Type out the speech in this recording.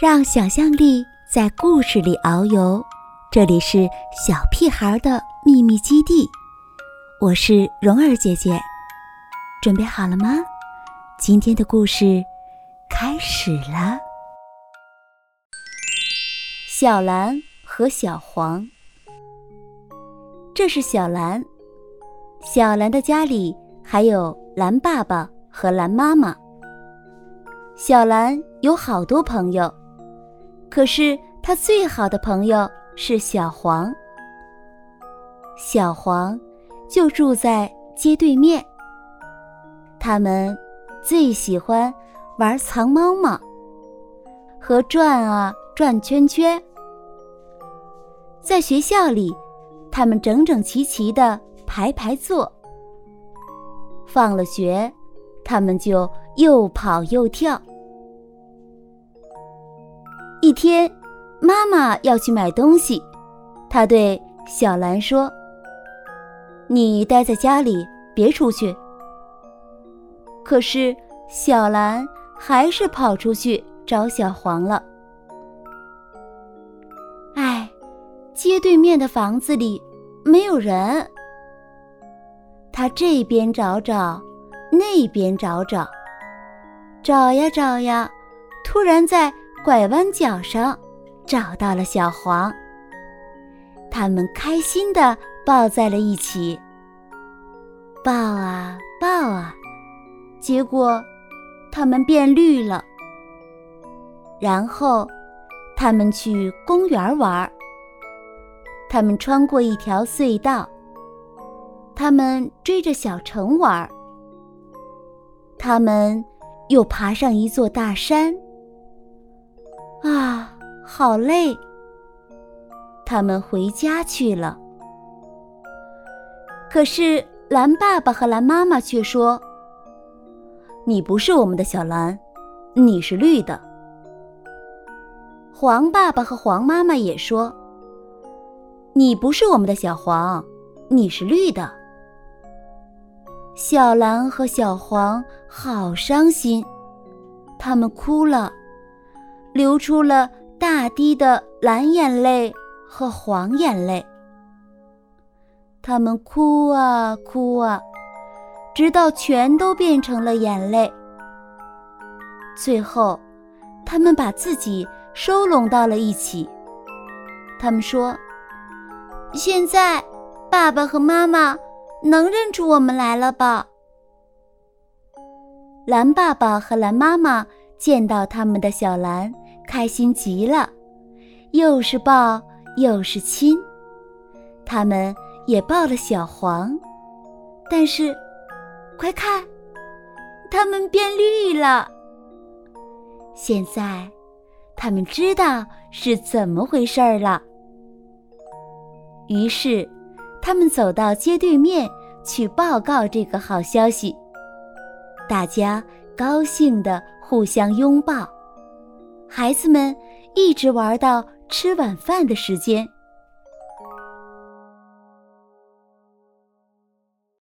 让想象力在故事里遨游。这里是小屁孩的秘密基地，我是蓉儿姐姐，准备好了吗？今天的故事开始了。小蓝和小黄，这是小蓝。小蓝的家里还有蓝爸爸和蓝妈妈。小蓝有好多朋友，可是他最好的朋友是小黄。小黄就住在街对面。他们最喜欢玩藏猫猫和转啊转圈圈。在学校里，他们整整齐齐的。排排坐。放了学，他们就又跑又跳。一天，妈妈要去买东西，她对小兰说：“你待在家里，别出去。”可是小兰还是跑出去找小黄了。哎，街对面的房子里没有人。他这边找找，那边找找，找呀找呀，突然在拐弯角上找到了小黄。他们开心地抱在了一起，抱啊抱啊，结果他们变绿了。然后他们去公园玩儿，他们穿过一条隧道。他们追着小城玩儿，他们又爬上一座大山。好累！他们回家去了。可是蓝爸爸和蓝妈妈却说：“你不是我们的小蓝，你是绿的。”黄爸爸和黄妈妈也说：“你不是我们的小黄，你是绿的。”小蓝和小黄好伤心，他们哭了，流出了滴的蓝眼泪和黄眼泪。他们哭啊哭啊，直到全都变成了眼泪。最后，他们把自己收拢到了一起。他们说：“现在，爸爸和妈妈。”能认出我们来了吧？蓝爸爸和蓝妈妈见到他们的小蓝，开心极了，又是抱又是亲。他们也抱了小黄，但是，快看，它们变绿了。现在，他们知道是怎么回事儿了。于是。他们走到街对面去报告这个好消息，大家高兴地互相拥抱，孩子们一直玩到吃晚饭的时间。